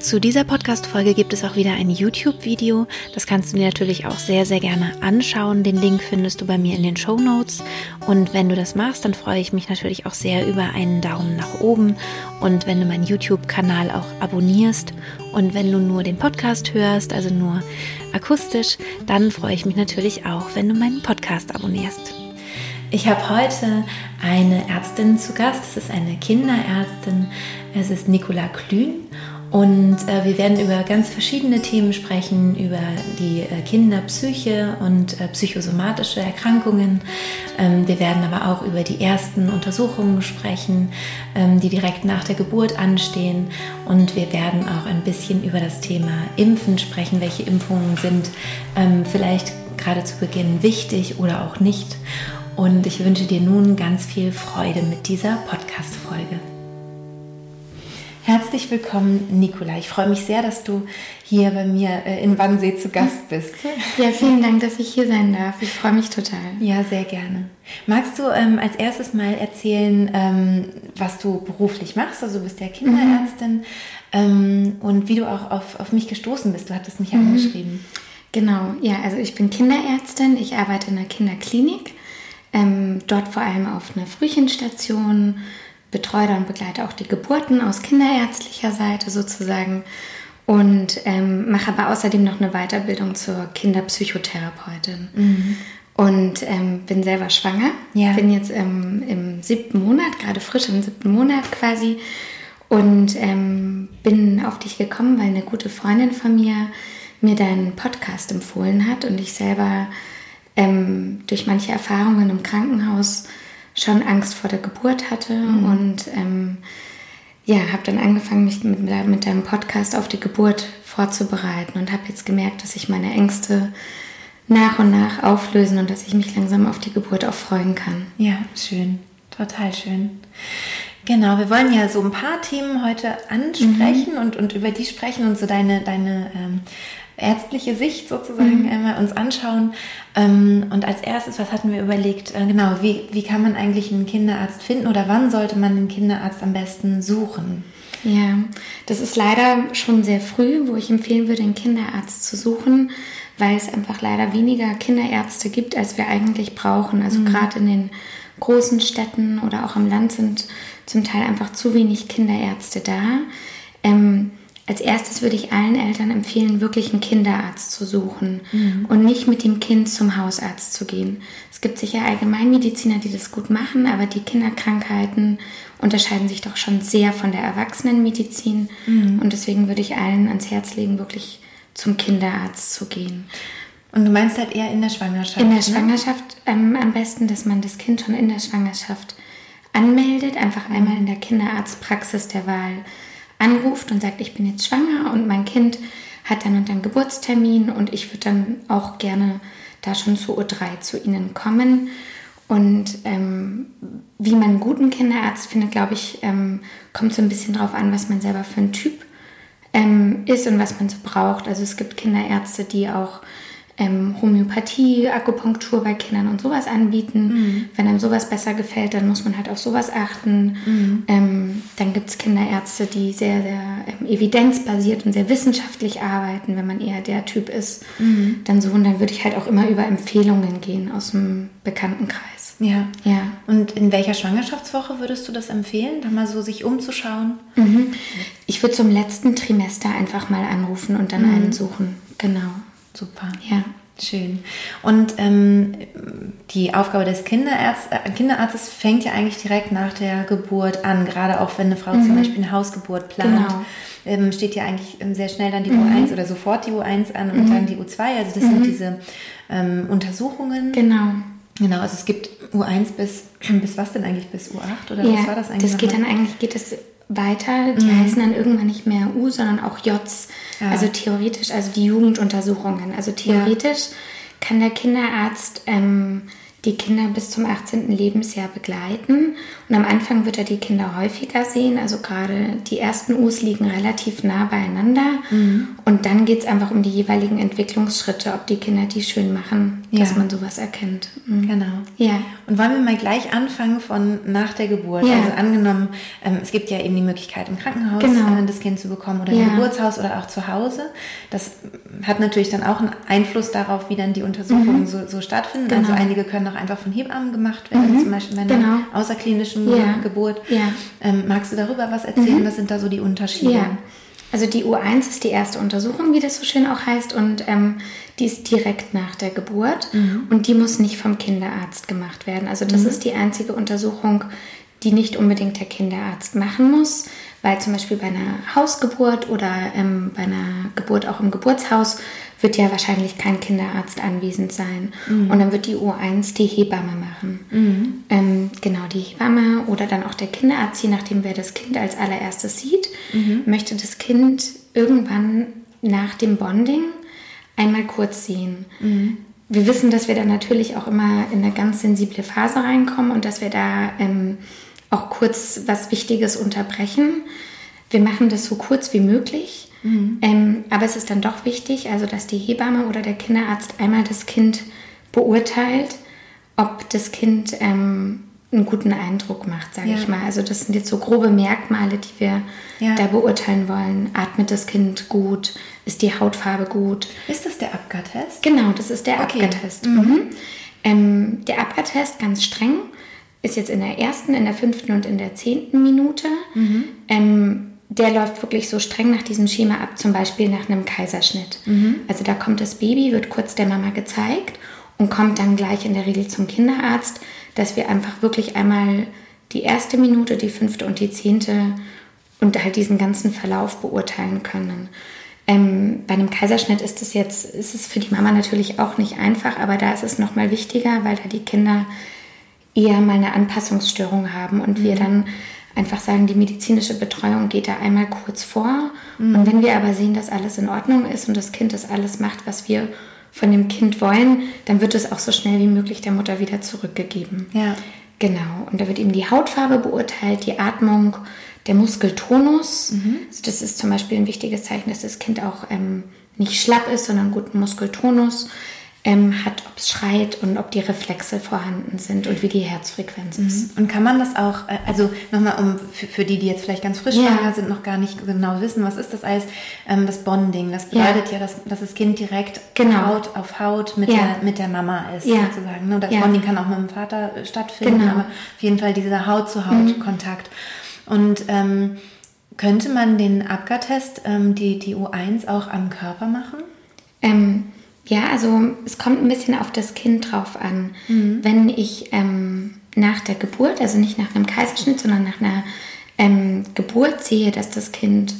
Zu dieser Podcast-Folge gibt es auch wieder ein YouTube-Video. Das kannst du dir natürlich auch sehr, sehr gerne anschauen. Den Link findest du bei mir in den Show Notes. Und wenn du das machst, dann freue ich mich natürlich auch sehr über einen Daumen nach oben und wenn du meinen YouTube-Kanal auch abonnierst. Und wenn du nur den Podcast hörst, also nur akustisch, dann freue ich mich natürlich auch, wenn du meinen Podcast abonnierst. Ich habe heute eine Ärztin zu Gast. Es ist eine Kinderärztin. Es ist Nicola Klün und äh, wir werden über ganz verschiedene Themen sprechen, über die äh, Kinderpsyche und äh, psychosomatische Erkrankungen. Ähm, wir werden aber auch über die ersten Untersuchungen sprechen, ähm, die direkt nach der Geburt anstehen. Und wir werden auch ein bisschen über das Thema Impfen sprechen, welche Impfungen sind ähm, vielleicht gerade zu Beginn wichtig oder auch nicht. Und ich wünsche dir nun ganz viel Freude mit dieser Podcast-Folge. Herzlich willkommen, Nicola. Ich freue mich sehr, dass du hier bei mir äh, in Wannsee zu Gast bist. Ja, vielen Dank, dass ich hier sein darf. Ich freue mich total. Ja, sehr gerne. Magst du ähm, als erstes mal erzählen, ähm, was du beruflich machst? Also du bist ja Kinderärztin mhm. ähm, und wie du auch auf, auf mich gestoßen bist. Du hattest mich mhm. angeschrieben. Genau, ja, also ich bin Kinderärztin. Ich arbeite in einer Kinderklinik. Ähm, dort vor allem auf einer Frühchenstation betreue und begleite auch die Geburten aus kinderärztlicher Seite sozusagen und ähm, mache aber außerdem noch eine Weiterbildung zur Kinderpsychotherapeutin. Mhm. Und ähm, bin selber schwanger. Ja. Bin jetzt ähm, im siebten Monat, gerade frisch im siebten Monat quasi. Und ähm, bin auf dich gekommen, weil eine gute Freundin von mir mir deinen Podcast empfohlen hat und ich selber ähm, durch manche Erfahrungen im Krankenhaus schon Angst vor der Geburt hatte mhm. und ähm, ja, habe dann angefangen, mich mit, mit deinem Podcast auf die Geburt vorzubereiten und habe jetzt gemerkt, dass sich meine Ängste nach und nach auflösen und dass ich mich langsam auf die Geburt auch freuen kann. Ja, schön, total schön. Genau, wir wollen ja so ein paar Themen heute ansprechen mhm. und, und über die sprechen und so deine, deine ähm, ärztliche Sicht sozusagen mhm. einmal uns anschauen. Ähm, und als erstes, was hatten wir überlegt? Äh, genau, wie, wie kann man eigentlich einen Kinderarzt finden oder wann sollte man den Kinderarzt am besten suchen? Ja, das ist leider schon sehr früh, wo ich empfehlen würde, einen Kinderarzt zu suchen, weil es einfach leider weniger Kinderärzte gibt, als wir eigentlich brauchen. Also mhm. gerade in den großen Städten oder auch am Land sind zum Teil einfach zu wenig Kinderärzte da. Ähm, als erstes würde ich allen Eltern empfehlen, wirklich einen Kinderarzt zu suchen mhm. und nicht mit dem Kind zum Hausarzt zu gehen. Es gibt sicher Allgemeinmediziner, die das gut machen, aber die Kinderkrankheiten unterscheiden sich doch schon sehr von der Erwachsenenmedizin. Mhm. Und deswegen würde ich allen ans Herz legen, wirklich zum Kinderarzt zu gehen. Und du meinst halt eher in der Schwangerschaft? In der ne? Schwangerschaft ähm, am besten, dass man das Kind schon in der Schwangerschaft anmeldet, einfach mhm. einmal in der Kinderarztpraxis der Wahl anruft und sagt, ich bin jetzt schwanger und mein Kind hat dann und dann Geburtstermin und ich würde dann auch gerne da schon zu U3 zu Ihnen kommen. Und ähm, wie man einen guten Kinderarzt findet, glaube ich, ähm, kommt so ein bisschen drauf an, was man selber für ein Typ ähm, ist und was man so braucht. Also es gibt Kinderärzte, die auch ähm, Homöopathie, Akupunktur bei Kindern und sowas anbieten. Mhm. Wenn einem sowas besser gefällt, dann muss man halt auf sowas achten. Mhm. Ähm, dann gibt es Kinderärzte, die sehr, sehr ähm, evidenzbasiert und sehr wissenschaftlich arbeiten, wenn man eher der Typ ist. Mhm. Dann so, und dann würde ich halt auch immer über Empfehlungen gehen aus dem Bekanntenkreis. Ja. ja. Und in welcher Schwangerschaftswoche würdest du das empfehlen, da mal so sich umzuschauen? Mhm. Ich würde zum letzten Trimester einfach mal anrufen und dann mhm. einen suchen. Genau. Super. Ja. Schön. Und ähm, die Aufgabe des Kinderärzt, äh, Kinderarztes fängt ja eigentlich direkt nach der Geburt an, gerade auch wenn eine Frau mhm. zum Beispiel eine Hausgeburt plant. Genau. Ähm, steht ja eigentlich ähm, sehr schnell dann die mhm. U1 oder sofort die U1 an und mhm. dann die U2. Also das sind mhm. diese ähm, Untersuchungen. Genau. Genau, also es gibt U1 bis, bis was denn eigentlich, bis U8 oder ja, was war das eigentlich? Das geht dann eigentlich, geht es weiter. Die mhm. heißen dann irgendwann nicht mehr U, sondern auch JOTS. Ja. Also theoretisch, also die Jugenduntersuchungen. Also theoretisch ja. kann der Kinderarzt ähm, die Kinder bis zum 18. Lebensjahr begleiten. Und am Anfang wird er die Kinder häufiger sehen. Also gerade die ersten U's liegen relativ nah beieinander. Mhm. Und dann geht es einfach um die jeweiligen Entwicklungsschritte, ob die Kinder die schön machen, ja. dass man sowas erkennt. Mhm. Genau. Ja. Und wollen wir mal gleich anfangen von nach der Geburt? Ja. Also angenommen, ähm, es gibt ja eben die Möglichkeit im Krankenhaus genau. äh, das Kind zu bekommen oder ja. im Geburtshaus oder auch zu Hause. Das hat natürlich dann auch einen Einfluss darauf, wie dann die Untersuchungen mhm. so, so, stattfinden. Also genau. Also einige können auch einfach von Hebammen gemacht werden, mhm. zum Beispiel bei einer genau. außerklinischen ja. Geburt. Ja. Ähm, magst du darüber was erzählen? Mhm. Was sind da so die Unterschiede? Ja. Also die U1 ist die erste Untersuchung, wie das so schön auch heißt, und ähm, die ist direkt nach der Geburt mhm. und die muss nicht vom Kinderarzt gemacht werden. Also das mhm. ist die einzige Untersuchung, die nicht unbedingt der Kinderarzt machen muss, weil zum Beispiel bei einer Hausgeburt oder ähm, bei einer Geburt auch im Geburtshaus wird ja wahrscheinlich kein Kinderarzt anwesend sein. Mhm. Und dann wird die U1 die Hebamme machen. Mhm. Ähm, genau, die Hebamme oder dann auch der Kinderarzt, je nachdem, wer das Kind als allererstes sieht, mhm. möchte das Kind irgendwann nach dem Bonding einmal kurz sehen. Mhm. Wir wissen, dass wir da natürlich auch immer in eine ganz sensible Phase reinkommen und dass wir da ähm, auch kurz was Wichtiges unterbrechen. Wir machen das so kurz wie möglich. Mhm. Ähm, aber es ist dann doch wichtig, also dass die Hebamme oder der Kinderarzt einmal das Kind beurteilt, ob das Kind ähm, einen guten Eindruck macht, sage ja. ich mal. Also das sind jetzt so grobe Merkmale, die wir ja. da beurteilen wollen. Atmet das Kind gut? Ist die Hautfarbe gut? Ist das der Abgar-Test? Genau, das ist der okay. Abgar-Test. Mhm. Mhm. Ähm, der Abgar-Test, ganz streng, ist jetzt in der ersten, in der fünften und in der zehnten Minute. Mhm. Ähm, der läuft wirklich so streng nach diesem Schema ab, zum Beispiel nach einem Kaiserschnitt. Mhm. Also da kommt das Baby, wird kurz der Mama gezeigt und kommt dann gleich in der Regel zum Kinderarzt, dass wir einfach wirklich einmal die erste Minute, die fünfte und die zehnte und halt diesen ganzen Verlauf beurteilen können. Ähm, bei einem Kaiserschnitt ist es jetzt, ist es für die Mama natürlich auch nicht einfach, aber da ist es nochmal wichtiger, weil da die Kinder eher mal eine Anpassungsstörung haben und mhm. wir dann einfach sagen, die medizinische Betreuung geht da einmal kurz vor. Mhm. Und wenn wir aber sehen, dass alles in Ordnung ist und das Kind das alles macht, was wir von dem Kind wollen, dann wird es auch so schnell wie möglich der Mutter wieder zurückgegeben. Ja. Genau. Und da wird eben die Hautfarbe beurteilt, die Atmung, der Muskeltonus. Mhm. Also das ist zum Beispiel ein wichtiges Zeichen, dass das Kind auch ähm, nicht schlapp ist, sondern guten Muskeltonus ähm, hat, ob es schreit und ob die Reflexe vorhanden sind und wie die Herzfrequenz mhm. ist. Und kann man das auch, äh, also nochmal um für, für, die, die jetzt vielleicht ganz frisch ja. sind, noch gar nicht genau wissen, was ist das als ähm, das Bonding? Das bedeutet ja, ja dass, dass, das Kind direkt genau. Haut auf Haut mit, ja. der, mit der Mama ist, sozusagen. Ne? Das Bonding kann auch mit dem Vater äh, stattfinden, genau. aber auf jeden Fall dieser Haut-zu-Haut-Kontakt. Mhm. Und ähm, könnte man den Abgar-Test, ähm, die, die U1, auch am Körper machen? Ähm, ja, also es kommt ein bisschen auf das Kind drauf an. Mhm. Wenn ich ähm, nach der Geburt, also nicht nach einem Kaiserschnitt, sondern nach einer ähm, Geburt sehe, dass das Kind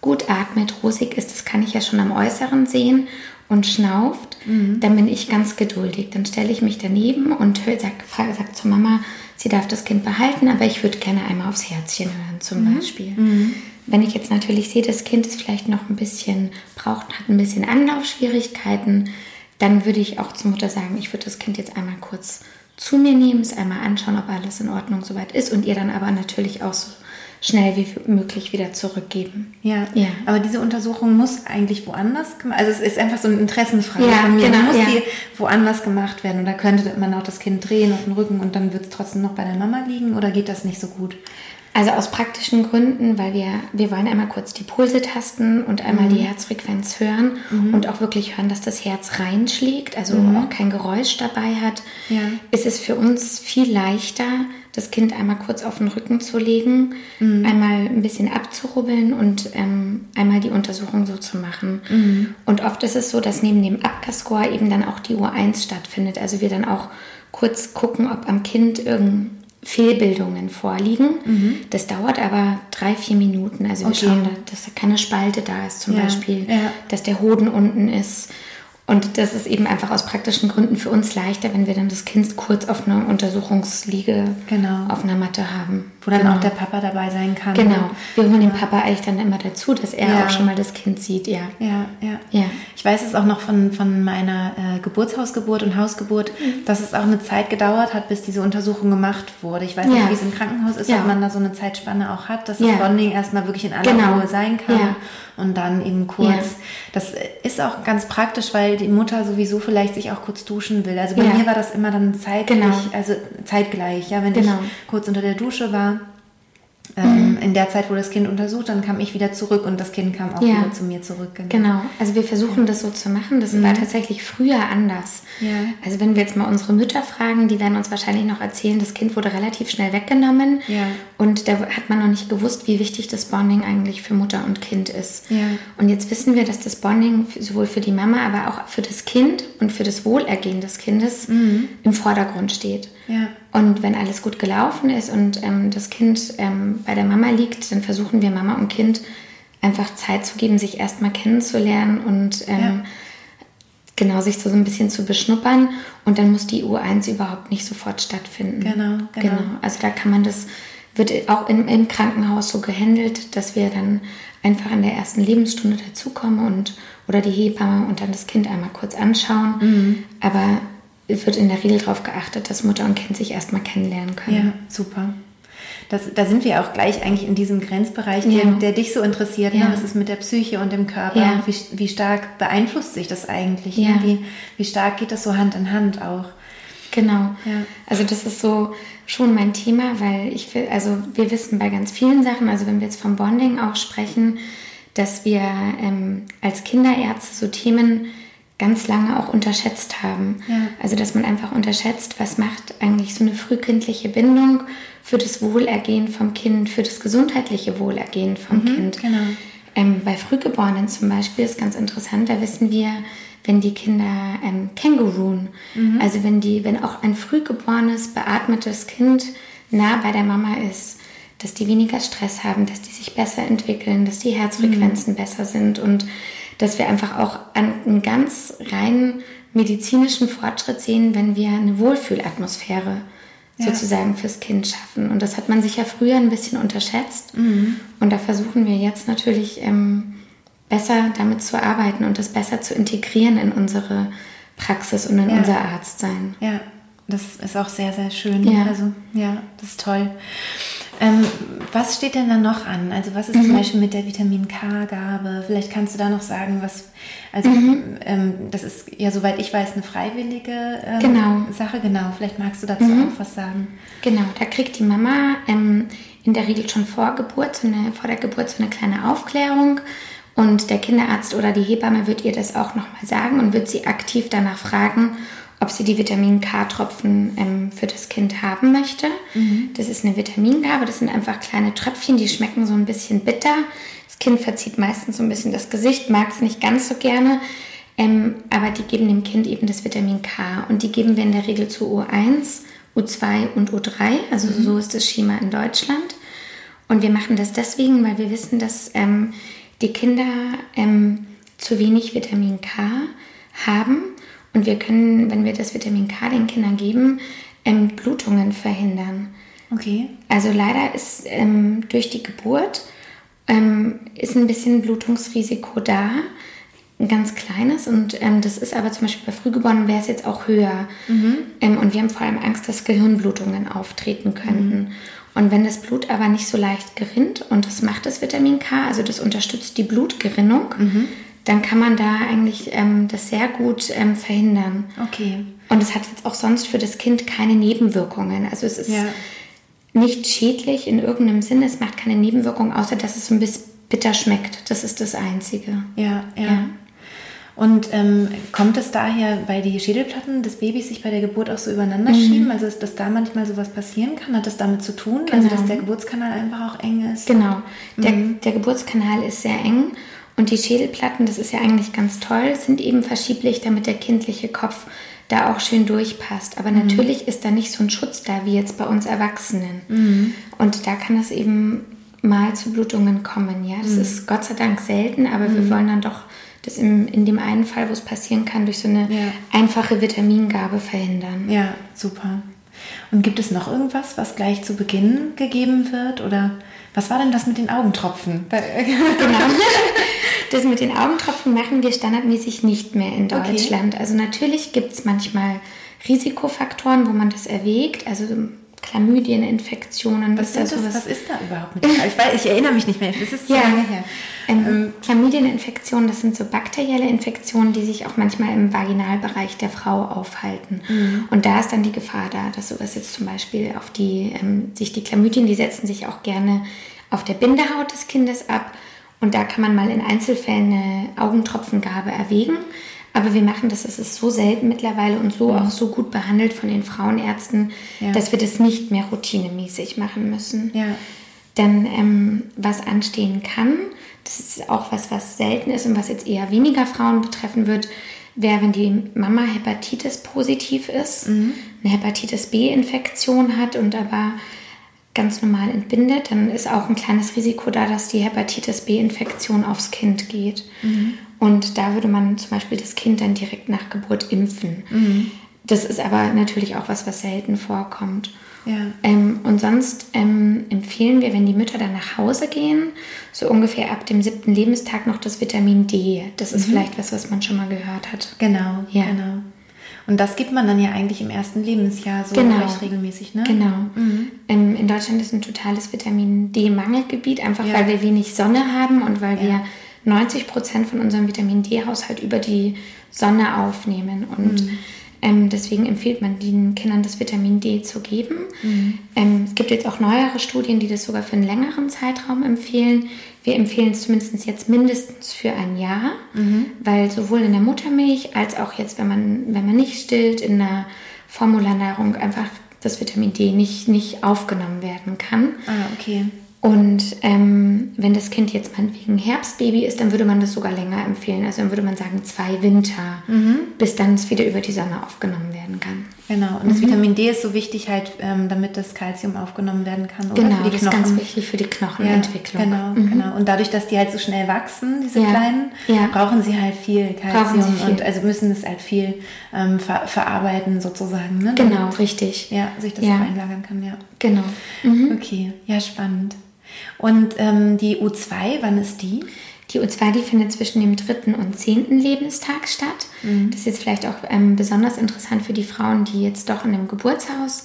gut atmet, rosig ist, das kann ich ja schon am Äußeren sehen und schnauft, mhm. dann bin ich ganz geduldig. Dann stelle ich mich daneben und sage sag zur Mama, sie darf das Kind behalten, aber ich würde gerne einmal aufs Herzchen hören zum mhm. Beispiel. Mhm. Wenn ich jetzt natürlich sehe, das Kind ist vielleicht noch ein bisschen, braucht, hat ein bisschen Anlaufschwierigkeiten, dann würde ich auch zur Mutter sagen, ich würde das Kind jetzt einmal kurz zu mir nehmen, es einmal anschauen, ob alles in Ordnung soweit ist und ihr dann aber natürlich auch so schnell wie möglich wieder zurückgeben. Ja, ja. aber diese Untersuchung muss eigentlich woanders gemacht Also es ist einfach so eine Interessenfrage ja, von mir. Genau, muss ja. die woanders gemacht werden? Oder könnte man auch das Kind drehen auf den Rücken und dann wird es trotzdem noch bei der Mama liegen? Oder geht das nicht so gut? Also aus praktischen Gründen, weil wir, wir wollen einmal kurz die Pulse tasten und einmal mhm. die Herzfrequenz hören mhm. und auch wirklich hören, dass das Herz reinschlägt, also mhm. auch kein Geräusch dabei hat, ja. ist es für uns viel leichter, das Kind einmal kurz auf den Rücken zu legen, mhm. einmal ein bisschen abzurubbeln und ähm, einmal die Untersuchung so zu machen. Mhm. Und oft ist es so, dass neben dem Abgascore eben dann auch die Uhr 1 stattfindet. Also wir dann auch kurz gucken, ob am Kind irgendein Fehlbildungen vorliegen. Mhm. Das dauert aber drei, vier Minuten. Also wir okay. schauen, dass keine Spalte da ist zum ja. Beispiel, ja. dass der Hoden unten ist. Und das ist eben einfach aus praktischen Gründen für uns leichter, wenn wir dann das Kind kurz auf einer Untersuchungsliege genau. auf einer Matte haben. Wo dann Genau. auch der Papa dabei sein kann. Genau. Wir holen den Papa eigentlich dann immer dazu, dass er Ja. auch schon mal das Kind sieht, ja. Ja, ja. Ja. Ich weiß es auch noch von, von meiner äh, Geburtshausgeburt und Hausgeburt, Mhm. dass es auch eine Zeit gedauert hat, bis diese Untersuchung gemacht wurde. Ich weiß nicht, Ja. wie es im Krankenhaus ist, Ja. ob man da so eine Zeitspanne auch hat, dass Ja. das Bonding erstmal wirklich in aller Genau. Ruhe sein kann Ja. und dann eben kurz. Ja. Das ist auch ganz praktisch, weil die Mutter sowieso vielleicht sich auch kurz duschen will. Also bei Ja. mir war das immer dann zeitlich, Genau. also zeitgleich. Ja, wenn Genau. ich kurz unter der Dusche war. Ähm, In der Zeit, wo das Kind untersucht, dann kam ich wieder zurück und das Kind kam auch Ja. wieder zu mir zurück. Genau, also wir versuchen das so zu machen. Das war tatsächlich früher anders. Ja. Also wenn wir jetzt mal unsere Mütter fragen, die werden uns wahrscheinlich noch erzählen, das Kind wurde relativ schnell weggenommen. Ja. Und da hat man noch nicht gewusst, wie wichtig das Bonding eigentlich für Mutter und Kind ist. Und jetzt wissen wir, dass das Bonding sowohl für die Mama, aber auch für das Kind und für das Wohlergehen des Kindes im Vordergrund steht. Ja. Und wenn alles gut gelaufen ist und ähm, das Kind ähm, bei der Mama liegt, dann versuchen wir Mama und Kind einfach Zeit zu geben, sich erstmal kennenzulernen und ähm, Ja. genau sich so ein bisschen zu beschnuppern. Und dann muss die U1 überhaupt nicht sofort stattfinden. Genau, genau. Also da kann man das, wird auch im, im Krankenhaus so gehandelt, dass wir dann einfach in der ersten Lebensstunde dazukommen und oder die Hebamme und dann das Kind einmal kurz anschauen. Mhm. Aber wird in der Regel darauf geachtet, dass Mutter und Kind sich erstmal kennenlernen können. Ja, super. Das, da sind wir auch gleich eigentlich in diesem Grenzbereich, Ja. der, der dich so interessiert. Ja. Ne? Was ist mit der Psyche und dem Körper? Ja. Und wie, wie stark beeinflusst sich das eigentlich? Ne? Wie, wie stark geht das so Hand in Hand auch? Genau. Also das ist so schon mein Thema, weil ich will, also wir wissen bei ganz vielen Sachen, also wenn wir jetzt vom Bonding auch sprechen, dass wir ähm, als Kinderärzte so Themen ganz lange auch unterschätzt haben. Ja. Also dass man einfach unterschätzt, was macht eigentlich so eine frühkindliche Bindung für das Wohlergehen vom Kind, für das gesundheitliche Wohlergehen vom Kind. genau. Ähm, bei Frühgeborenen zum Beispiel ist ganz interessant, da wissen wir, wenn die Kinder ähm, känguruen, also wenn die, wenn auch ein frühgeborenes, beatmetes Kind nah bei der Mama ist, dass die weniger Stress haben, dass die sich besser entwickeln, dass die Herzfrequenzen besser sind und dass wir einfach auch einen ganz rein medizinischen Fortschritt sehen, wenn wir eine Wohlfühlatmosphäre Ja. sozusagen fürs Kind schaffen. Und das hat man sich ja früher ein bisschen unterschätzt. Und da versuchen wir jetzt natürlich ähm, besser damit zu arbeiten und das besser zu integrieren in unsere Praxis und in Ja. unser Arztsein. Ja, das ist auch sehr, sehr schön. Ja. Also, ja, das ist toll. Ähm, was steht denn da noch an? Also, was ist Mhm. zum Beispiel mit der Vitamin K-Gabe? Vielleicht kannst du da noch sagen, was. Also, Mhm. ähm, das ist ja, soweit ich weiß, eine freiwillige ähm, Genau. Mhm. Sache. Genau, vielleicht magst du dazu auch was sagen. Genau, da kriegt die Mama ähm, in der Regel schon vor Geburt, so eine, vor der Geburt so eine kleine Aufklärung. Und der Kinderarzt oder die Hebamme wird ihr das auch nochmal sagen und wird sie aktiv danach fragen, ob sie die Vitamin K-Tropfen ähm, für das Kind haben möchte. Das ist eine Vitamingabe, das sind einfach kleine Tröpfchen, die schmecken so ein bisschen bitter. Das Kind verzieht meistens so ein bisschen das Gesicht, mag es nicht ganz so gerne. Ähm, aber die geben dem Kind eben das Vitamin K und die geben wir in der Regel zu U1, U2 und U3. Also so ist das Schema in Deutschland. Und wir machen das deswegen, weil wir wissen, dass ähm, die Kinder ähm, zu wenig Vitamin K haben. Und wir können, wenn wir das Vitamin K den Kindern geben, ähm, Blutungen verhindern. Okay. Also leider ist ähm, durch die Geburt ähm, ist ein bisschen Blutungsrisiko da, ein ganz kleines. Und ähm, das ist aber zum Beispiel bei Frühgeborenen wäre es jetzt auch höher. Ähm, und wir haben vor allem Angst, dass Gehirnblutungen auftreten könnten. Und wenn das Blut aber nicht so leicht gerinnt, und das macht das Vitamin K, also das unterstützt die Blutgerinnung, dann kann man da eigentlich ähm, das sehr gut ähm, verhindern. Okay. Und es hat jetzt auch sonst für das Kind keine Nebenwirkungen. Also es ist Ja. nicht schädlich in irgendeinem Sinne. Es macht keine Nebenwirkungen, außer dass es so ein bisschen bitter schmeckt. Das ist das Einzige. Ja, ja. Ja. Und ähm, kommt es daher, weil die Schädelplatten des Babys sich bei der Geburt auch so übereinander schieben, also dass, dass da manchmal sowas passieren kann? Hat das damit zu tun? Also Genau. dass der Geburtskanal einfach auch eng ist? Genau. Der, der Geburtskanal ist sehr eng und die Schädelplatten, das ist ja eigentlich ganz toll, sind eben verschieblich, damit der kindliche Kopf da auch schön durchpasst. Aber natürlich ist da nicht so ein Schutz da wie jetzt bei uns Erwachsenen. Und da kann es eben mal zu Blutungen kommen. Ja, das ist Gott sei Dank selten, aber wir wollen dann doch das im, in dem einen Fall, wo es passieren kann, durch so eine Ja. einfache Vitamingabe verhindern. Ja, super. Und gibt es noch irgendwas, was gleich zu Beginn gegeben wird? Oder was war denn das mit den Augentropfen? genau. Das mit den Augentropfen machen wir standardmäßig nicht mehr in Deutschland. Okay. Also natürlich gibt es manchmal Risikofaktoren, wo man das erwägt. Also Chlamydieninfektionen. Was, ist das, was ist da überhaupt mit ich, weiß, ich erinnere mich nicht mehr, das ist zu ja. lange her. Ähm, ähm, Chlamydieninfektionen, das sind so bakterielle Infektionen, die sich auch manchmal im Vaginalbereich der Frau aufhalten. Mhm. Und da ist dann die Gefahr da, dass sowas jetzt zum Beispiel auf die, ähm, sich die Chlamydien, die setzen sich auch gerne auf der Bindehaut des Kindes ab. Und da kann man mal in Einzelfällen eine Augentropfengabe erwägen. Aber wir machen das, es ist so selten mittlerweile und so mhm. auch so gut behandelt von den Frauenärzten, ja. dass wir das nicht mehr routinemäßig machen müssen. Ja. Denn ähm, was anstehen kann, das ist auch was, was selten ist und was jetzt eher weniger Frauen betreffen wird, wäre, wenn die Mama Hepatitis positiv ist, mhm. eine Hepatitis B-Infektion hat und aber ganz normal entbindet, dann ist auch ein kleines Risiko da, dass die Hepatitis B-Infektion aufs Kind geht. Mhm. Und da würde man zum Beispiel das Kind dann direkt nach Geburt impfen. Mhm. Das ist aber natürlich auch was, was selten vorkommt. Ja. Ähm, und sonst ähm, empfehlen wir, wenn die Mütter dann nach Hause gehen, so ungefähr ab dem siebten Lebenstag noch das Vitamin D. Das ist mhm. vielleicht was, was man schon mal gehört hat. Genau, ja. genau. Und das gibt man dann ja eigentlich im ersten Lebensjahr so genau. recht regelmäßig, ne? Genau. Mhm. Ähm, in Deutschland ist ein totales Vitamin D-Mangelgebiet, einfach ja. weil wir wenig Sonne haben und weil ja. wir 90 Prozent von unserem Vitamin D-Haushalt über die Sonne aufnehmen. Und mhm. ähm, deswegen empfiehlt man den Kindern das Vitamin D zu geben. Mhm. Ähm, es gibt jetzt auch neuere Studien, die das sogar für einen längeren Zeitraum empfehlen. Wir empfehlen es zumindest jetzt mindestens für ein Jahr, mhm. weil sowohl in der Muttermilch als auch jetzt, wenn man, wenn man nicht stillt, in der Formularnahrung einfach das Vitamin D nicht, nicht aufgenommen werden kann. Ah, okay. Und ähm, wenn das Kind jetzt meinetwegen Herbstbaby ist, dann würde man das sogar länger empfehlen. Also dann würde man sagen zwei Winter, mhm. bis dann es wieder über die Sonne aufgenommen werden kann. Genau, und mhm. das Vitamin D ist so wichtig halt, ähm, damit das Kalzium aufgenommen werden kann. Oder? Genau, das ist ganz wichtig für die Knochenentwicklung. Ja, genau, mhm. genau. Und dadurch, dass die halt so schnell wachsen, diese ja. Kleinen, ja. brauchen sie halt viel Kalzium viel. und also müssen es halt viel ähm, ver verarbeiten sozusagen. Ne? Genau, richtig. Ja, sich das ja. auch einlagern kann, ja. Genau. Mhm. Okay, ja, spannend. Und ähm, die U2, wann ist die? Die U2, die findet zwischen dem dritten und zehnten Lebenstag statt. Mhm. Das ist jetzt vielleicht auch ähm, besonders interessant für die Frauen, die jetzt doch in einem Geburtshaus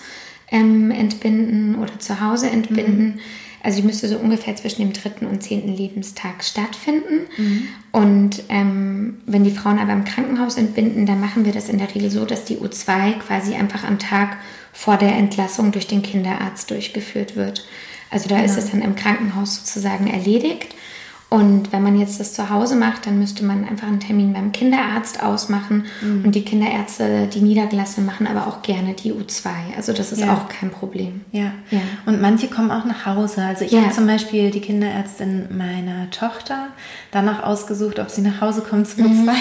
ähm, entbinden oder zu Hause entbinden. Mhm. Also die müsste so ungefähr zwischen dem dritten und zehnten Lebenstag stattfinden. Mhm. Und ähm, wenn die Frauen aber im Krankenhaus entbinden, dann machen wir das in der Regel so, dass die U2 quasi einfach am Tag vor der Entlassung durch den Kinderarzt durchgeführt wird. Also da genau. ist es dann im Krankenhaus sozusagen erledigt. Und wenn man jetzt das zu Hause macht, dann müsste man einfach einen Termin beim Kinderarzt ausmachen. Mhm. Und die Kinderärzte, die Niedergelassenen, machen aber auch gerne die U2. Also das ist ja. auch kein Problem. Ja. ja. Und manche kommen auch nach Hause. Also ich ja. habe zum Beispiel die Kinderärztin meiner Tochter danach ausgesucht, ob sie nach Hause kommt zum U2. Mhm.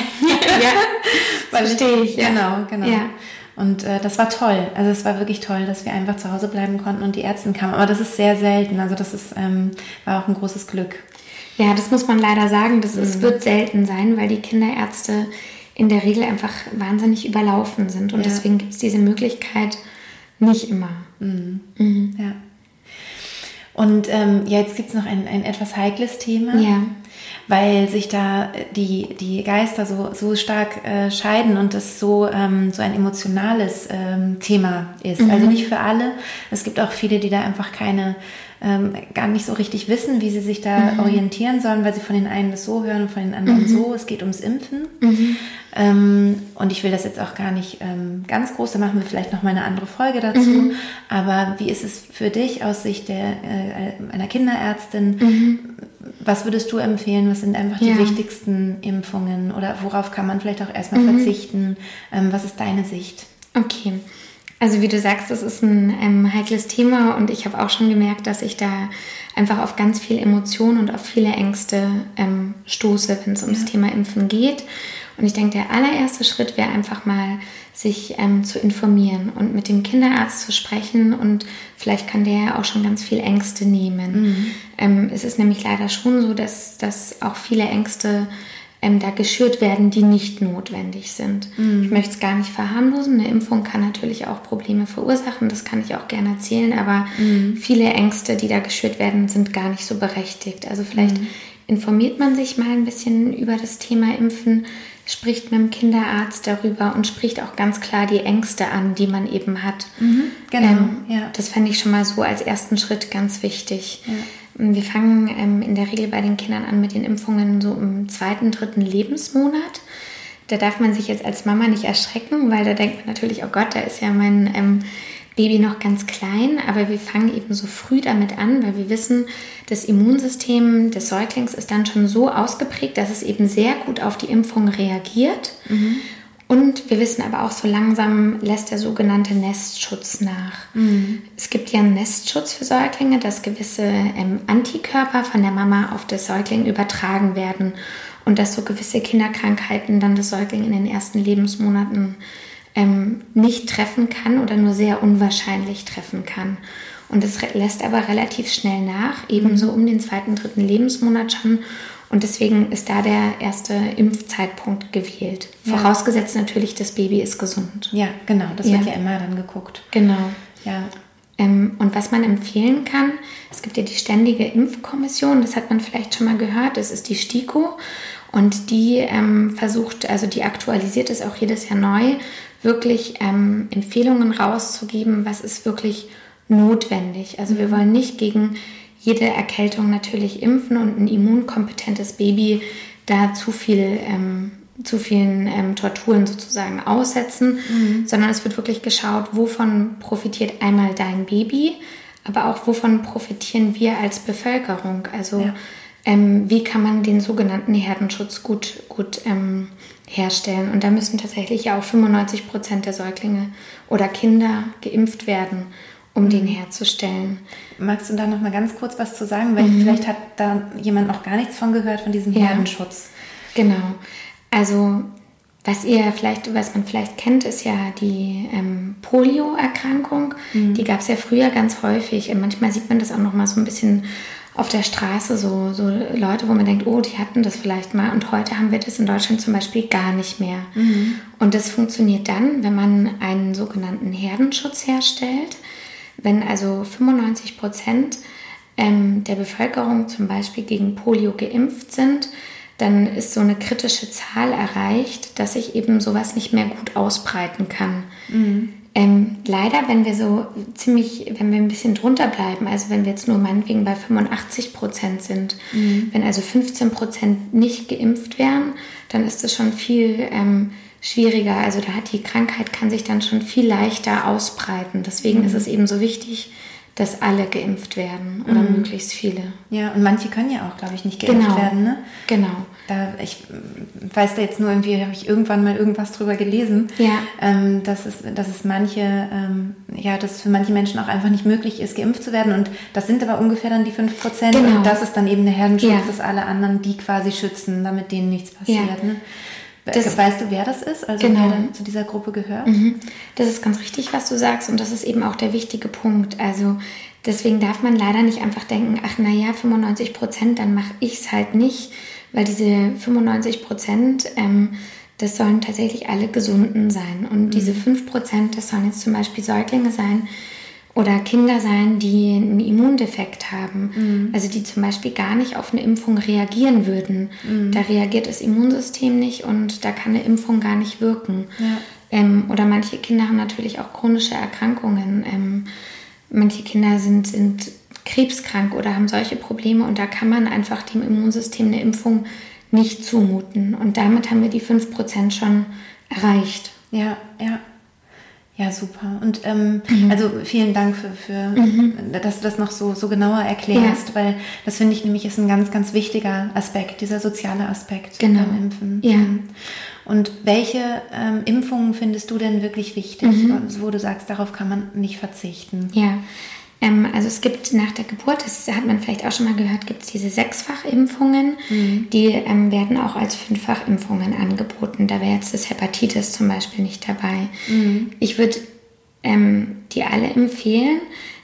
ja, verstehe ich. Genau, genau. Und äh, das war toll. Also es war wirklich toll, dass wir einfach zu Hause bleiben konnten und die Ärzte kamen. Aber das ist sehr selten. Also das ist, ähm, war auch ein großes Glück. Ja, das muss man leider sagen. Das mhm. wird selten sein, weil die Kinderärzte in der Regel einfach wahnsinnig überlaufen sind. Und ja. deswegen gibt es diese Möglichkeit nicht immer. Mhm. Mhm. Ja. Und ähm, ja, jetzt gibt es noch ein, ein etwas heikles Thema. Ja weil sich da die, die Geister so, so stark äh, scheiden und das so, ähm, so ein emotionales ähm, Thema ist. Mhm. Also nicht für alle. Es gibt auch viele, die da einfach keine ähm, gar nicht so richtig wissen, wie sie sich da mhm. orientieren sollen, weil sie von den einen das so hören und von den anderen mhm. so. Es geht ums Impfen. Mhm. Ähm, und ich will das jetzt auch gar nicht ähm, ganz groß, da machen wir vielleicht noch mal eine andere Folge dazu. Mhm. Aber wie ist es für dich aus Sicht der, äh, einer Kinderärztin? Mhm. Was würdest du empfehlen? Was sind einfach die ja. wichtigsten Impfungen? Oder worauf kann man vielleicht auch erstmal mhm. verzichten? Ähm, was ist deine Sicht? Okay. Also wie du sagst, das ist ein ähm, heikles Thema und ich habe auch schon gemerkt, dass ich da einfach auf ganz viel Emotionen und auf viele Ängste ähm, stoße, wenn es ums ja. Thema Impfen geht. Und ich denke, der allererste Schritt wäre einfach mal, sich ähm, zu informieren und mit dem Kinderarzt zu sprechen und vielleicht kann der ja auch schon ganz viel Ängste nehmen. Mhm. Ähm, es ist nämlich leider schon so, dass, dass auch viele Ängste ähm, da geschürt werden, die nicht notwendig sind. Mhm. Ich möchte es gar nicht verharmlosen. Eine Impfung kann natürlich auch Probleme verursachen, das kann ich auch gerne erzählen, aber mhm. viele Ängste, die da geschürt werden, sind gar nicht so berechtigt. Also vielleicht mhm. informiert man sich mal ein bisschen über das Thema Impfen, spricht mit dem Kinderarzt darüber und spricht auch ganz klar die Ängste an, die man eben hat. Mhm, genau. Ähm, ja. Das fände ich schon mal so als ersten Schritt ganz wichtig. Ja. Wir fangen ähm, in der Regel bei den Kindern an mit den Impfungen so im zweiten, dritten Lebensmonat. Da darf man sich jetzt als Mama nicht erschrecken, weil da denkt man natürlich, oh Gott, da ist ja mein ähm, Baby noch ganz klein. Aber wir fangen eben so früh damit an, weil wir wissen, das Immunsystem des Säuglings ist dann schon so ausgeprägt, dass es eben sehr gut auf die Impfung reagiert. Mhm. Und wir wissen aber auch, so langsam lässt der sogenannte Nestschutz nach. Mhm. Es gibt ja einen Nestschutz für Säuglinge, dass gewisse ähm, Antikörper von der Mama auf das Säugling übertragen werden und dass so gewisse Kinderkrankheiten dann das Säugling in den ersten Lebensmonaten ähm, nicht treffen kann oder nur sehr unwahrscheinlich treffen kann. Und das lässt aber relativ schnell nach, ebenso mhm. um den zweiten, dritten Lebensmonat schon. Und deswegen ist da der erste Impfzeitpunkt gewählt. Ja. Vorausgesetzt natürlich, das Baby ist gesund. Ja, genau. Das ja. wird ja immer dann geguckt. Genau. Ja. Ähm, und was man empfehlen kann, es gibt ja die Ständige Impfkommission, das hat man vielleicht schon mal gehört, das ist die STIKO. Und die ähm, versucht, also die aktualisiert es auch jedes Jahr neu, wirklich ähm, Empfehlungen rauszugeben, was ist wirklich notwendig. Also wir mhm. wollen nicht gegen jede Erkältung natürlich impfen und ein immunkompetentes Baby da zu viel ähm, zu vielen ähm, Torturen sozusagen aussetzen, mhm. sondern es wird wirklich geschaut, wovon profitiert einmal dein Baby, aber auch wovon profitieren wir als Bevölkerung. Also ja. ähm, wie kann man den sogenannten Herdenschutz gut, gut ähm, herstellen. Und da müssen tatsächlich ja auch 95 Prozent der Säuglinge oder Kinder geimpft werden um den herzustellen. Magst du da noch mal ganz kurz was zu sagen? Weil mhm. vielleicht hat da jemand noch gar nichts von gehört, von diesem Herdenschutz. Ja, genau. Also was ihr vielleicht, was man vielleicht kennt, ist ja die ähm, Polio-Erkrankung. Mhm. Die gab es ja früher ganz häufig. Manchmal sieht man das auch noch mal so ein bisschen auf der Straße, so, so Leute, wo man denkt, oh, die hatten das vielleicht mal. Und heute haben wir das in Deutschland zum Beispiel gar nicht mehr. Mhm. Und das funktioniert dann, wenn man einen sogenannten Herdenschutz herstellt. Wenn also 95 Prozent ähm, der Bevölkerung zum Beispiel gegen Polio geimpft sind, dann ist so eine kritische Zahl erreicht, dass sich eben sowas nicht mehr gut ausbreiten kann. Mhm. Ähm, leider, wenn wir so ziemlich, wenn wir ein bisschen drunter bleiben, also wenn wir jetzt nur meinetwegen bei 85 Prozent sind, mhm. wenn also 15 Prozent nicht geimpft wären, dann ist das schon viel ähm, schwieriger. Also da hat die Krankheit kann sich dann schon viel leichter ausbreiten. Deswegen mhm. ist es eben so wichtig, dass alle geimpft werden oder mhm. möglichst viele. Ja, und manche können ja auch, glaube ich, nicht geimpft genau. werden. Ne? Genau. Da, ich weiß da jetzt nur irgendwie, habe ich irgendwann mal irgendwas drüber gelesen, ja. ähm, dass, es, dass es manche, ähm, ja, dass es für manche Menschen auch einfach nicht möglich ist, geimpft zu werden. Und das sind aber ungefähr dann die 5 Prozent. Genau. Und das ist dann eben der Herdenschutz, ja. dass alle anderen die quasi schützen, damit denen nichts passiert. Ja. Ne? Das, weißt du, wer das ist? Also genau. wer zu dieser Gruppe gehört? Mhm. Das ist ganz richtig, was du sagst. Und das ist eben auch der wichtige Punkt. Also deswegen darf man leider nicht einfach denken, ach naja, 95 Prozent, dann mache ich es halt nicht. Weil diese 95 Prozent, ähm, das sollen tatsächlich alle Gesunden sein. Und mhm. diese 5 Prozent, das sollen jetzt zum Beispiel Säuglinge sein, oder Kinder sein, die einen Immundefekt haben, mhm. also die zum Beispiel gar nicht auf eine Impfung reagieren würden. Mhm. Da reagiert das Immunsystem nicht und da kann eine Impfung gar nicht wirken. Ja. Ähm, oder manche Kinder haben natürlich auch chronische Erkrankungen. Ähm, manche Kinder sind, sind krebskrank oder haben solche Probleme und da kann man einfach dem Immunsystem eine Impfung nicht zumuten. Und damit haben wir die 5% schon erreicht. Ja, ja. Ja, super. Und ähm, mhm. also vielen Dank für, für mhm. dass du das noch so, so genauer erklärst, ja. weil das finde ich nämlich ist ein ganz, ganz wichtiger Aspekt, dieser soziale Aspekt genau. beim Impfen. Ja. Mhm. Und welche ähm, Impfungen findest du denn wirklich wichtig, mhm. wo du sagst, darauf kann man nicht verzichten? Ja, ähm, also es gibt nach der Geburt, das hat man vielleicht auch schon mal gehört, gibt es diese Sechsfachimpfungen. Mhm. Die ähm, werden auch als Fünffachimpfungen angeboten. Da wäre jetzt das Hepatitis zum Beispiel nicht dabei. Mhm. Ich würde ähm, die alle empfehlen.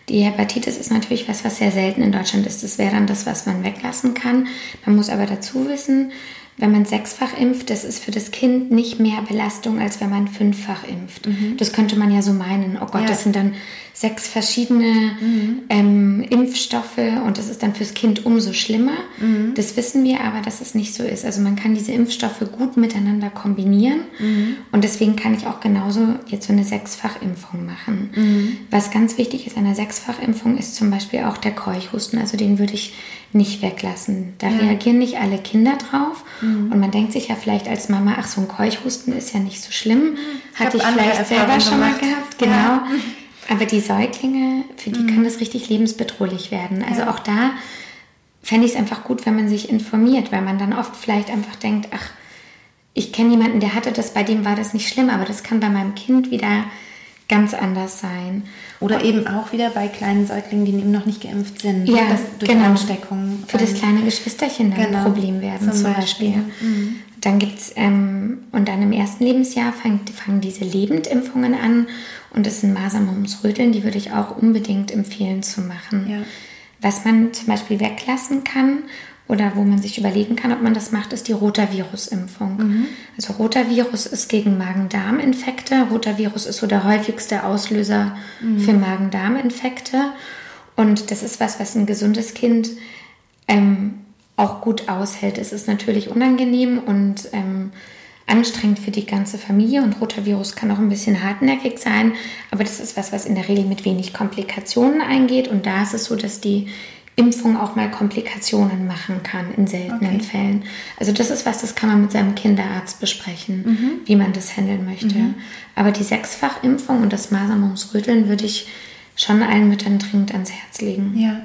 Die Hepatitis ist natürlich was, was sehr selten in Deutschland ist. Das wäre dann das, was man weglassen kann. Man muss aber dazu wissen, wenn man sechsfach impft, das ist für das Kind nicht mehr Belastung, als wenn man fünffach impft. Mhm. Das könnte man ja so meinen. Oh Gott, ja. das sind dann sechs verschiedene mhm. ähm, Impfstoffe und das ist dann fürs Kind umso schlimmer. Mhm. Das wissen wir aber, dass es nicht so ist. Also man kann diese Impfstoffe gut miteinander kombinieren mhm. und deswegen kann ich auch genauso jetzt so eine Sechsfachimpfung machen. Mhm. Was ganz wichtig ist an der Sechsfachimpfung ist zum Beispiel auch der Keuchhusten. Also den würde ich nicht weglassen. Da ja. reagieren nicht alle Kinder drauf. Mhm. Und man denkt sich ja vielleicht als Mama, ach, so ein Keuchhusten ist ja nicht so schlimm. Mhm. Hatte ich, ich vielleicht selber schon mal gehabt. Genau. Ja. Aber die Säuglinge, für die mhm. kann das richtig lebensbedrohlich werden. Also ja. auch da fände ich es einfach gut, wenn man sich informiert, weil man dann oft vielleicht einfach denkt, ach, ich kenne jemanden, der hatte das, bei dem war das nicht schlimm, aber das kann bei meinem Kind wieder ganz anders sein. Oder eben auch wieder bei kleinen Säuglingen, die eben noch nicht geimpft sind. Ja, das durch genau. Ansteckung. Für das kleine Geschwisterchen dann genau. ein Problem werden zum, zum Beispiel. Beispiel. Mhm. Dann gibt es, ähm, und dann im ersten Lebensjahr fang, fangen diese Lebendimpfungen an. Und das sind Masern, Mumps, Röteln, die würde ich auch unbedingt empfehlen zu machen. Ja. Was man zum Beispiel weglassen kann oder wo man sich überlegen kann, ob man das macht, ist die Rotavirus-Impfung. Mhm. Also Rotavirus ist gegen Magen-Darm-Infekte. Rotavirus ist so der häufigste Auslöser mhm. für Magen-Darm-Infekte. Und das ist was, was ein gesundes Kind ähm, auch gut aushält. Es ist natürlich unangenehm und ähm, anstrengend für die ganze Familie und Rotavirus kann auch ein bisschen hartnäckig sein, aber das ist was, was in der Regel mit wenig Komplikationen eingeht und da ist es so, dass die Impfung auch mal Komplikationen machen kann in seltenen okay. Fällen. Also das ist was, das kann man mit seinem Kinderarzt besprechen, mhm. wie man das handeln möchte. Mhm. Aber die Sechsfachimpfung und das Masern-Mumps-Röteln würde ich schon allen Müttern dringend ans Herz legen. Ja. ja.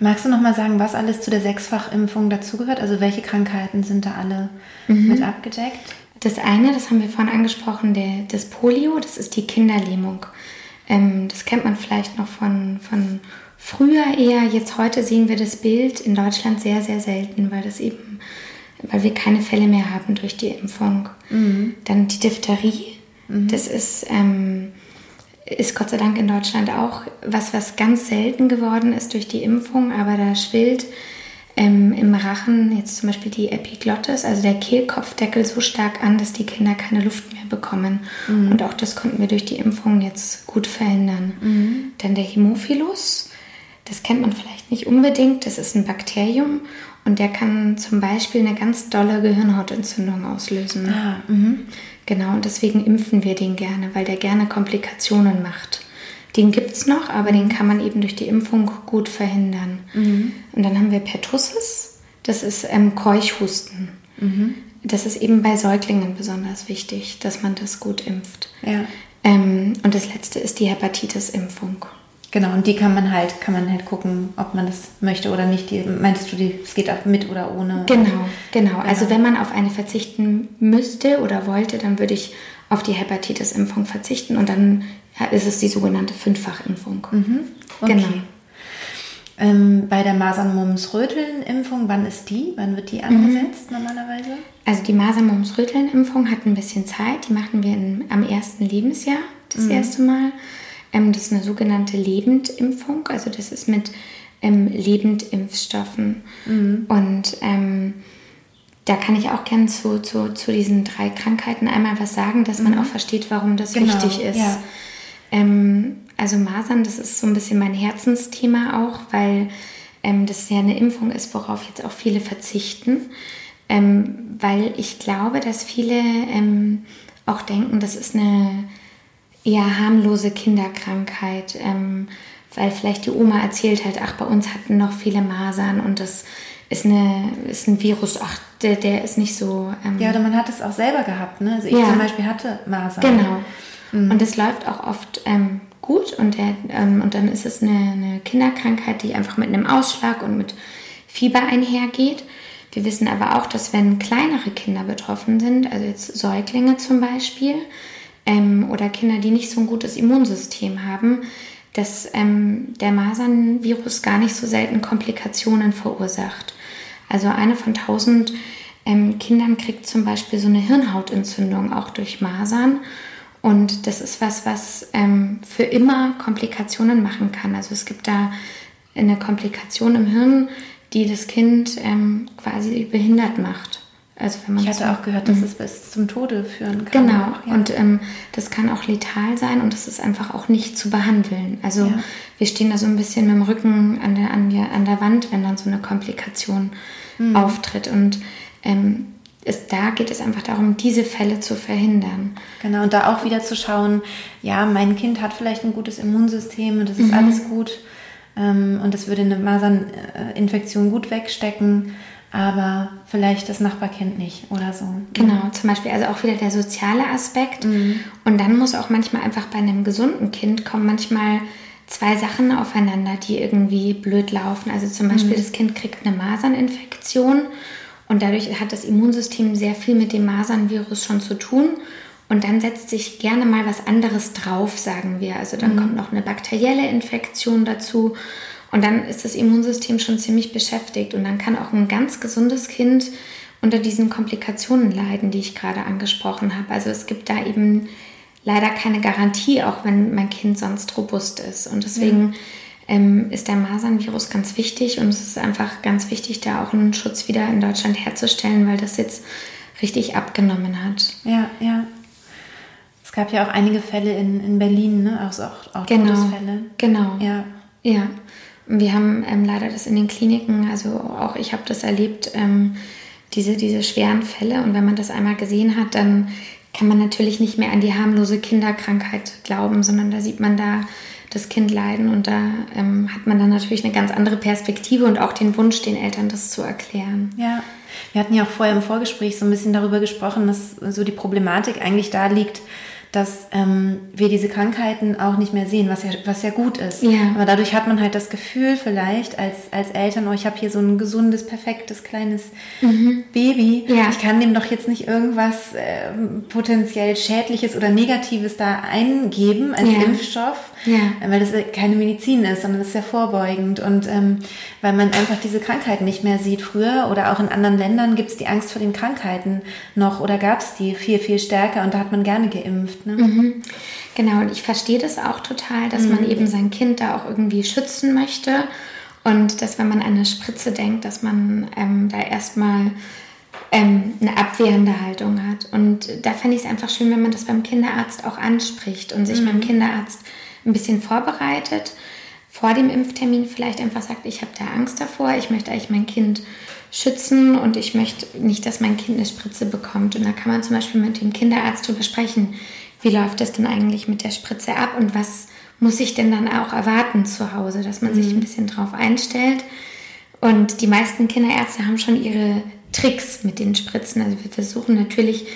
Magst du noch mal sagen, was alles zu der Sechsfachimpfung dazugehört? Also welche Krankheiten sind da alle mhm. mit abgedeckt? Das eine, das haben wir vorhin angesprochen, der, das Polio, das ist die Kinderlähmung. Ähm, das kennt man vielleicht noch von, von Früher eher, jetzt heute sehen wir das Bild in Deutschland sehr, sehr selten, weil das eben, weil wir keine Fälle mehr haben durch die Impfung. Mhm. Dann die Diphtherie, mhm. das ist, ähm, ist Gott sei Dank in Deutschland auch was, was ganz selten geworden ist durch die Impfung, aber da schwillt ähm, im Rachen jetzt zum Beispiel die Epiglottis, also der Kehlkopfdeckel, so stark an, dass die Kinder keine Luft mehr bekommen. Mhm. Und auch das konnten wir durch die Impfung jetzt gut verhindern. Mhm. Dann der Hämophilus, das kennt man vielleicht nicht unbedingt. Das ist ein Bakterium und der kann zum Beispiel eine ganz dolle Gehirnhautentzündung auslösen. Ah, mhm. Genau, und deswegen impfen wir den gerne, weil der gerne Komplikationen macht. Den gibt es noch, aber den kann man eben durch die Impfung gut verhindern. Mhm. Und dann haben wir Pertussis, das ist ähm, Keuchhusten. Mhm. Das ist eben bei Säuglingen besonders wichtig, dass man das gut impft. Ja. Ähm, und das letzte ist die Hepatitis-Impfung. Genau, und die kann man halt, kann man halt gucken, ob man das möchte oder nicht. Die, meinst du, es geht auch mit oder ohne? Genau, genau, genau. Also wenn man auf eine verzichten müsste oder wollte, dann würde ich auf die Hepatitis-Impfung verzichten und dann ist es die sogenannte Fünffachimpfung. Mhm. Okay. Genau. Ähm, bei der Masern-Mumps-Röteln-Impfung, wann ist die? Wann wird die angesetzt mhm. normalerweise? Also die Masern-Mumps-Röteln-Impfung hat ein bisschen Zeit. Die machen wir in, am ersten Lebensjahr das mhm. erste Mal. Ähm, das ist eine sogenannte Lebendimpfung, also das ist mit ähm, Lebendimpfstoffen. Mhm. Und ähm, da kann ich auch gerne zu, zu, zu diesen drei Krankheiten einmal was sagen, dass man mhm. auch versteht, warum das genau, wichtig ist. Ja. Ähm, also Masern, das ist so ein bisschen mein Herzensthema auch, weil ähm, das ja eine Impfung ist, worauf jetzt auch viele verzichten. Ähm, weil ich glaube, dass viele auch denken, das ist eine eher harmlose Kinderkrankheit, ähm, weil vielleicht die Oma erzählt hat, ach, bei uns hatten noch viele Masern und das ist, eine, ist ein Virus, ach, der, der ist nicht so. Ähm, ja, oder man hat es auch selber gehabt, ne? Also ich ja, zum Beispiel hatte Masern. Genau. Mhm. Und es läuft auch oft ähm, gut und, der, ähm, und dann ist es eine, eine Kinderkrankheit, die einfach mit einem Ausschlag und mit Fieber einhergeht. Wir wissen aber auch, dass wenn kleinere Kinder betroffen sind, also jetzt Säuglinge zum Beispiel, ähm, oder Kinder, die nicht so ein gutes Immunsystem haben, dass ähm, der Masernvirus gar nicht so selten Komplikationen verursacht. Also eine von tausend ähm, Kindern kriegt zum Beispiel so eine Hirnhautentzündung auch durch Masern. Und das ist was, was ähm, für immer Komplikationen machen kann. Also es gibt da eine Komplikation im Hirn, die das Kind ähm, quasi behindert macht. Also wenn man ich hatte auch gehört, dass mhm. es bis zum Tode führen kann. Genau, ja. und ähm, das kann auch letal sein und das ist einfach auch nicht zu behandeln. Also ja. wir stehen da so ein bisschen mit dem Rücken an der, an der, an der Wand, wenn dann so eine Komplikation mhm. auftritt. Und ähm, ist, da geht es einfach darum, diese Fälle zu verhindern. Genau, und da auch wieder zu schauen, ja, mein Kind hat vielleicht ein gutes Immunsystem und das ist mhm. alles gut ähm, und das würde eine Maserninfektion gut wegstecken aber vielleicht das Nachbarkind nicht oder so. Genau, zum Beispiel also auch wieder der soziale Aspekt. Mhm. Und dann muss auch manchmal einfach bei einem gesunden Kind kommen manchmal zwei Sachen aufeinander, die irgendwie blöd laufen. Also zum Beispiel mhm. das Kind kriegt eine Maserninfektion und dadurch hat das Immunsystem sehr viel mit dem Masernvirus schon zu tun. Und dann setzt sich gerne mal was anderes drauf, sagen wir. Also dann mhm. kommt noch eine bakterielle Infektion dazu. Und dann ist das Immunsystem schon ziemlich beschäftigt und dann kann auch ein ganz gesundes Kind unter diesen Komplikationen leiden, die ich gerade angesprochen habe. Also es gibt da eben leider keine Garantie, auch wenn mein Kind sonst robust ist. Und deswegen ja. ähm, ist der Masernvirus ganz wichtig und es ist einfach ganz wichtig, da auch einen Schutz wieder in Deutschland herzustellen, weil das jetzt richtig abgenommen hat. Ja, ja. Es gab ja auch einige Fälle in, in Berlin, ne? Also auch, auch genau, Todesfälle. Genau. Ja. Ja. Wir haben ähm, leider das in den Kliniken, also auch ich habe das erlebt, ähm, diese, diese schweren Fälle. Und wenn man das einmal gesehen hat, dann kann man natürlich nicht mehr an die harmlose Kinderkrankheit glauben, sondern da sieht man da das Kind leiden und da ähm, hat man dann natürlich eine ganz andere Perspektive und auch den Wunsch, den Eltern das zu erklären. Ja, wir hatten ja auch vorher im Vorgespräch so ein bisschen darüber gesprochen, dass so die Problematik eigentlich da liegt, dass ähm, wir diese Krankheiten auch nicht mehr sehen, was ja, was ja gut ist. Ja. Aber dadurch hat man halt das Gefühl vielleicht als, als Eltern, oh, ich habe hier so ein gesundes, perfektes, kleines mhm. Baby. Ja. Ich kann dem doch jetzt nicht irgendwas äh, potenziell Schädliches oder Negatives da eingeben als ja. Impfstoff, ja. weil das keine Medizin ist, sondern das ist ja vorbeugend. Und ähm, weil man einfach diese Krankheiten nicht mehr sieht. Früher oder auch in anderen Ländern gibt es die Angst vor den Krankheiten noch oder gab es die viel, viel stärker und da hat man gerne geimpft. Ne? Mhm. Genau, und ich verstehe das auch total, dass mhm. man eben sein Kind da auch irgendwie schützen möchte und dass, wenn man an eine Spritze denkt, dass man ähm, da erstmal ähm, eine abwehrende Haltung hat. Und da fände ich es einfach schön, wenn man das beim Kinderarzt auch anspricht und sich mhm. beim Kinderarzt ein bisschen vorbereitet. Vor dem Impftermin vielleicht einfach sagt, ich habe da Angst davor, ich möchte eigentlich mein Kind schützen und ich möchte nicht, dass mein Kind eine Spritze bekommt. Und da kann man zum Beispiel mit dem Kinderarzt drüber sprechen, wie läuft das denn eigentlich mit der Spritze ab und was muss ich denn dann auch erwarten zu Hause, dass man mhm. sich ein bisschen drauf einstellt. Und die meisten Kinderärzte haben schon ihre Tricks mit den Spritzen. Also wir versuchen natürlich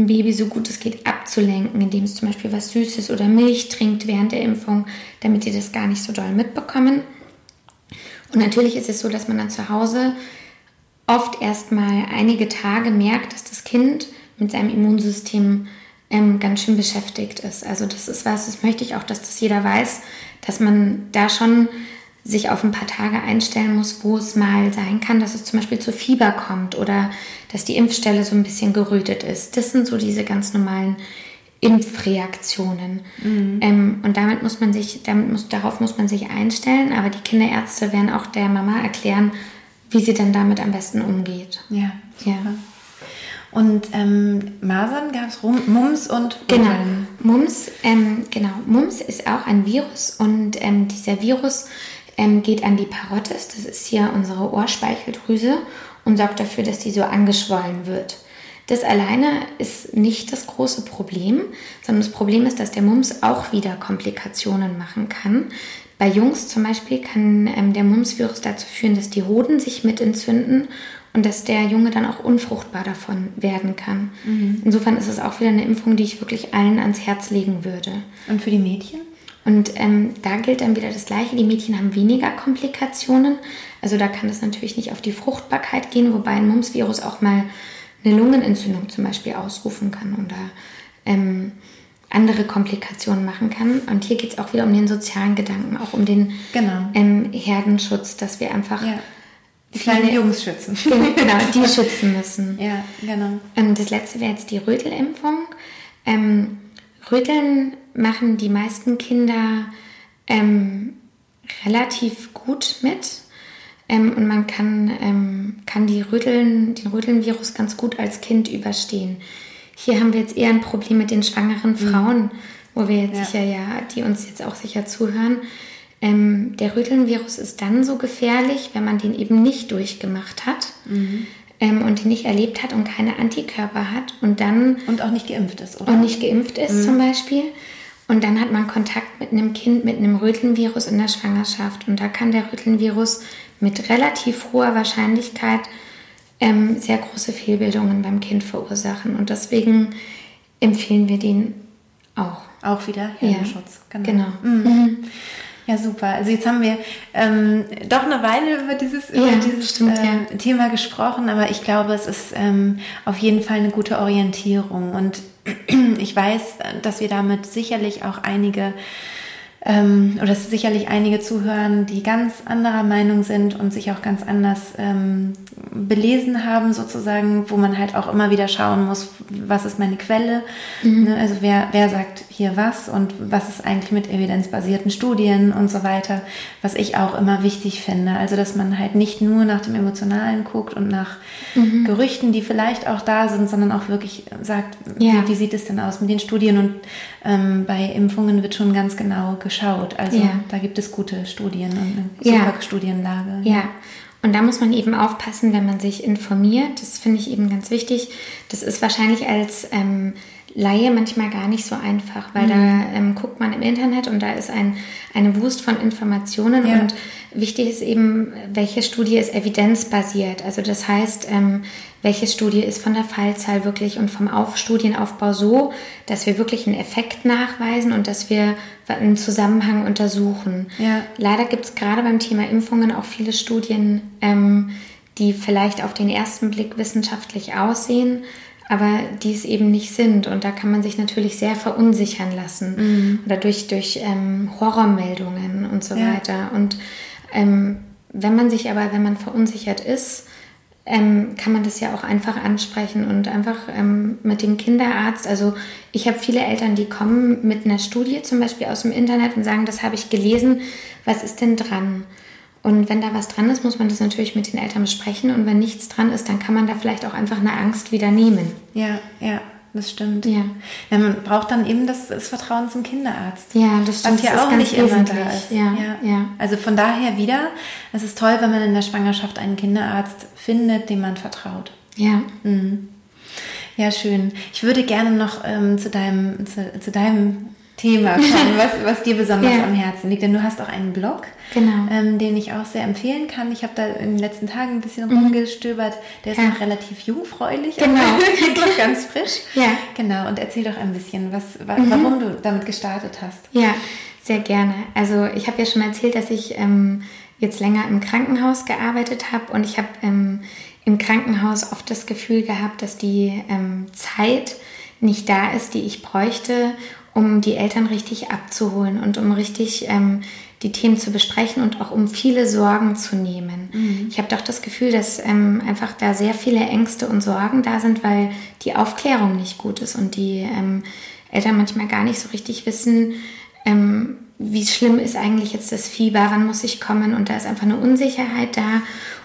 ein Baby so gut es geht abzulenken, indem es zum Beispiel was Süßes oder Milch trinkt während der Impfung, damit die das gar nicht so doll mitbekommen. Und natürlich ist es so, dass man dann zu Hause oft erstmal einige Tage merkt, dass das Kind mit seinem Immunsystem ähm, ganz schön beschäftigt ist. Also das ist was, das möchte ich auch, dass das jeder weiß, dass man da schon sich auf ein paar Tage einstellen muss, wo es mal sein kann, dass es zum Beispiel zu Fieber kommt oder dass die Impfstelle so ein bisschen gerötet ist. Das sind so diese ganz normalen Impfreaktionen. Mhm. Ähm, und damit muss man sich, damit muss, darauf muss man sich einstellen, aber die Kinderärzte werden auch der Mama erklären, wie sie denn damit am besten umgeht. Ja. ja. Und ähm, Masern gab es Mumps und Genau, Mumps, ähm, genau. Mumps ist auch ein Virus und ähm, dieser Virus ähm, geht an die Parotis, das ist hier unsere Ohrspeicheldrüse und sorgt dafür, dass die so angeschwollen wird. Das alleine ist nicht das große Problem, sondern das Problem ist, dass der Mumps auch wieder Komplikationen machen kann. Bei Jungs zum Beispiel kann ähm, der Mumps-Virus dazu führen, dass die Hoden sich mit entzünden und dass der Junge dann auch unfruchtbar davon werden kann. Mhm. Insofern ist es auch wieder eine Impfung, die ich wirklich allen ans Herz legen würde. Und für die Mädchen? Und ähm, da gilt dann wieder das Gleiche. Die Mädchen haben weniger Komplikationen. Also da kann es natürlich nicht auf die Fruchtbarkeit gehen, wobei ein Mumps-Virus auch mal eine Lungenentzündung zum Beispiel ausrufen kann oder ähm, andere Komplikationen machen kann. Und hier geht es auch wieder um den sozialen Gedanken, auch um den genau. ähm, Herdenschutz, dass wir einfach ja. die kleinen Jungs schützen. Genau, die schützen müssen. Ja, genau. Und das letzte wäre jetzt die Rötelimpfung. Ähm, Röteln machen die meisten Kinder ähm, relativ gut mit. Ähm, und man kann, ähm, kann die Röteln, den Rötelnvirus ganz gut als Kind überstehen. Hier haben wir jetzt eher ein Problem mit den schwangeren mhm. Frauen, mhm. wo wir jetzt ja. sicher ja, die uns jetzt auch sicher zuhören. Ähm, der Rötelnvirus ist dann so gefährlich, wenn man den eben nicht durchgemacht hat. Mhm ähm, und die nicht erlebt hat und keine Antikörper hat und dann... Und auch nicht geimpft ist, oder? Und nicht geimpft ist mhm. zum Beispiel. Und dann hat man Kontakt mit einem Kind mit einem Rötelnvirus in der Schwangerschaft. Und da kann der Rötelnvirus mit relativ hoher Wahrscheinlichkeit ähm, sehr große Fehlbildungen beim Kind verursachen. Und deswegen empfehlen wir den auch. Auch wieder Herdenschutz. Ja, genau. genau. Mhm. Mhm. Ja, super. Also jetzt haben wir ähm, doch eine Weile über dieses, ja, über dieses stimmt, äh, ja. Thema gesprochen, aber ich glaube, es ist ähm, auf jeden Fall eine gute Orientierung. Und ich weiß, dass wir damit sicherlich auch einige ähm, oder es sicherlich einige zuhören, die ganz anderer Meinung sind und sich auch ganz anders ähm, belesen haben, sozusagen, wo man halt auch immer wieder schauen muss, was ist meine Quelle, mhm. ne? also wer, wer sagt hier was und was ist eigentlich mit evidenzbasierten Studien und so weiter, was ich auch immer wichtig finde. Also, dass man halt nicht nur nach dem Emotionalen guckt und nach mhm. Gerüchten, die vielleicht auch da sind, sondern auch wirklich sagt, ja. wie, wie, sieht es denn aus mit den Studien und ähm, bei Impfungen wird schon ganz genau geschaut. Also ja. da gibt es gute Studien und eine super ja. Studienlage. Ja. Und da muss man eben aufpassen, wenn man sich informiert. Das finde ich eben ganz wichtig. Das ist wahrscheinlich als ähm, Laie manchmal gar nicht so einfach, weil mhm. da ähm, guckt man im Internet und da ist ein, eine Wust von Informationen ja. und wichtig ist eben, welche Studie ist evidenzbasiert. Also das heißt, ähm, welche Studie ist von der Fallzahl wirklich und vom Auf Studienaufbau so, dass wir wirklich einen Effekt nachweisen und dass wir einen Zusammenhang untersuchen. Ja. Leider gibt es gerade beim Thema Impfungen auch viele Studien, ähm, die vielleicht auf den ersten Blick wissenschaftlich aussehen, aber die es eben nicht sind. Und da kann man sich natürlich sehr verunsichern lassen. Mhm. Oder durch, durch ähm, Horrormeldungen und so ja. weiter. Und ähm, wenn man sich aber, wenn man verunsichert ist, ähm, kann man das ja auch einfach ansprechen und einfach ähm, mit dem Kinderarzt. Also ich habe viele Eltern, die kommen mit einer Studie zum Beispiel aus dem Internet und sagen, das habe ich gelesen, was ist denn dran? Und wenn da was dran ist, muss man das natürlich mit den Eltern besprechen. Und wenn nichts dran ist, dann kann man da vielleicht auch einfach eine Angst wieder nehmen. Ja, ja, das stimmt. Ja. ja man braucht dann eben das, das, Vertrauen zum Kinderarzt. Ja, das stimmt. Was ja auch nicht immer da ist. Ja, ja, ja. Also von daher wieder, es ist toll, wenn man in der Schwangerschaft einen Kinderarzt findet, dem man vertraut. Ja. Mhm. Ja, schön. Ich würde gerne noch ähm, zu, deinem, zu, zu deinem Thema kommen, was, was dir besonders ja. am Herzen liegt. Denn du hast auch einen Blog, genau. ähm, den ich auch sehr empfehlen kann. Ich habe da in den letzten Tagen ein bisschen mhm. rumgestöbert. Der ist ja. noch relativ jungfräulich, genau. ist noch ganz frisch. Ja. Genau, und erzähl doch ein bisschen, was, mhm. warum du damit gestartet hast. Ja, sehr gerne. Also ich habe ja schon erzählt, dass ich ähm, jetzt länger im Krankenhaus gearbeitet habe und ich habe ähm, im Krankenhaus oft das Gefühl gehabt, dass die ähm, Zeit nicht da ist, die ich bräuchte, um die Eltern richtig abzuholen und um richtig ähm, die Themen zu besprechen und auch um viele Sorgen zu nehmen. Mhm. Ich habe doch das Gefühl, dass ähm, einfach da sehr viele Ängste und Sorgen da sind, weil die Aufklärung nicht gut ist und die ähm, Eltern manchmal gar nicht so richtig wissen, ähm, wie schlimm ist eigentlich jetzt das Fieber, wann muss ich kommen und da ist einfach eine Unsicherheit da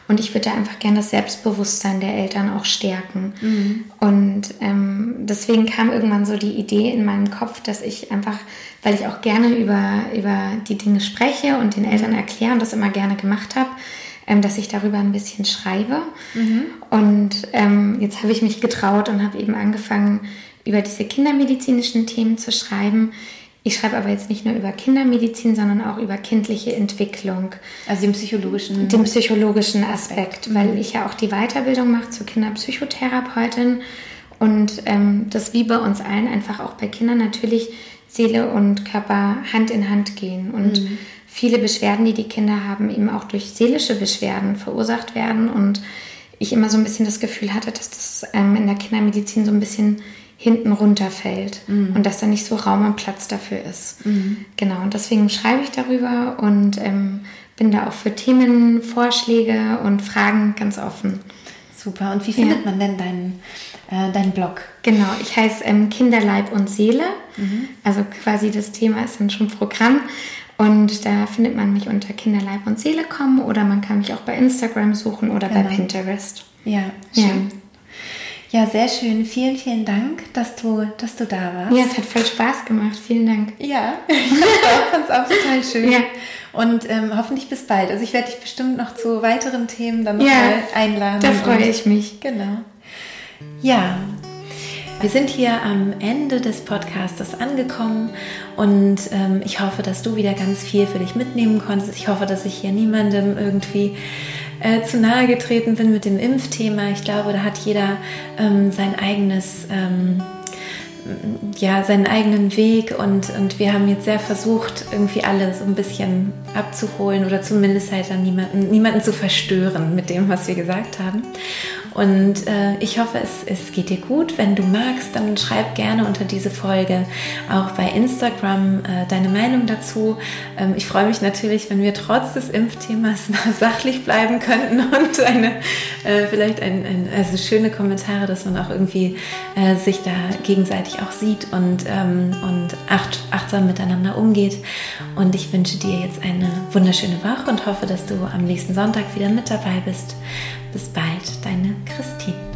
und ich würde einfach gerne das Selbstbewusstsein der Eltern auch stärken. Mhm. Und ähm, deswegen kam irgendwann so die Idee in meinem Kopf, dass ich einfach, weil ich auch gerne über, über die Dinge spreche und den Eltern erkläre und das immer gerne gemacht habe, ähm, dass ich darüber ein bisschen schreibe. Mhm. Und ähm, jetzt habe ich mich getraut und habe eben angefangen, über diese kindermedizinischen Themen zu schreiben. Ich schreibe aber jetzt nicht nur über Kindermedizin, sondern auch über kindliche Entwicklung. Also den psychologischen. Den psychologischen Aspekt, weil mhm. ich ja auch die Weiterbildung mache zur Kinderpsychotherapeutin und ähm, das wie bei uns allen einfach auch bei Kindern natürlich Seele und Körper Hand in Hand gehen und mhm. viele Beschwerden, die die Kinder haben, eben auch durch seelische Beschwerden verursacht werden und ich immer so ein bisschen das Gefühl hatte, dass das ähm, in der Kindermedizin so ein bisschen hinten runterfällt mhm. und dass da nicht so Raum und Platz dafür ist. Mhm. Genau, und deswegen schreibe ich darüber und ähm, bin da auch für Themenvorschläge und Fragen ganz offen. Super, und wie findet ja. man denn deinen, äh, deinen Blog? Genau, ich heiße ähm, Kinderleib und Seele, mhm. also quasi das Thema ist dann schon Programm Und da findet man mich unter Kinderleib und Seele kommen oder man kann mich auch bei Instagram suchen oder genau. bei Pinterest. Ja, schön. Ja. Ja. sehr schön. Vielen, vielen Dank, dass du, dass du da warst. Ja, es hat voll Spaß gemacht. Vielen Dank. Ja, ich fand es auch total schön. Ja. Und ähm, hoffentlich bis bald. Also ich werde dich bestimmt noch zu weiteren Themen dann nochmal ja, einladen. Da freue ich mich. Genau. Ja, wir sind hier am Ende des Podcastes angekommen und ähm, ich hoffe, dass du wieder ganz viel für dich mitnehmen konntest. Ich hoffe, dass ich hier niemandem irgendwie äh, zu nahe getreten bin mit dem Impfthema. Ich glaube, da hat jeder ähm, sein eigenes ähm, ja, seinen eigenen Weg und, und wir haben jetzt sehr versucht, irgendwie alle so ein bisschen abzuholen oder zumindest halt dann niemanden, niemanden zu verstören mit dem, was wir gesagt haben. Und äh, ich hoffe, es, es geht dir gut. Wenn du magst, dann schreib gerne unter diese Folge auch bei Instagram äh, deine Meinung dazu. Ähm, ich freue mich natürlich, wenn wir trotz des Impfthemas sachlich bleiben könnten und eine, äh, vielleicht ein, ein, also schöne Kommentare, dass man auch irgendwie äh, sich da gegenseitig auch sieht und, ähm, und acht, achtsam miteinander umgeht. Und ich wünsche dir jetzt eine wunderschöne Woche und hoffe, dass du am nächsten Sonntag wieder mit dabei bist. Bis bald, deine Christine.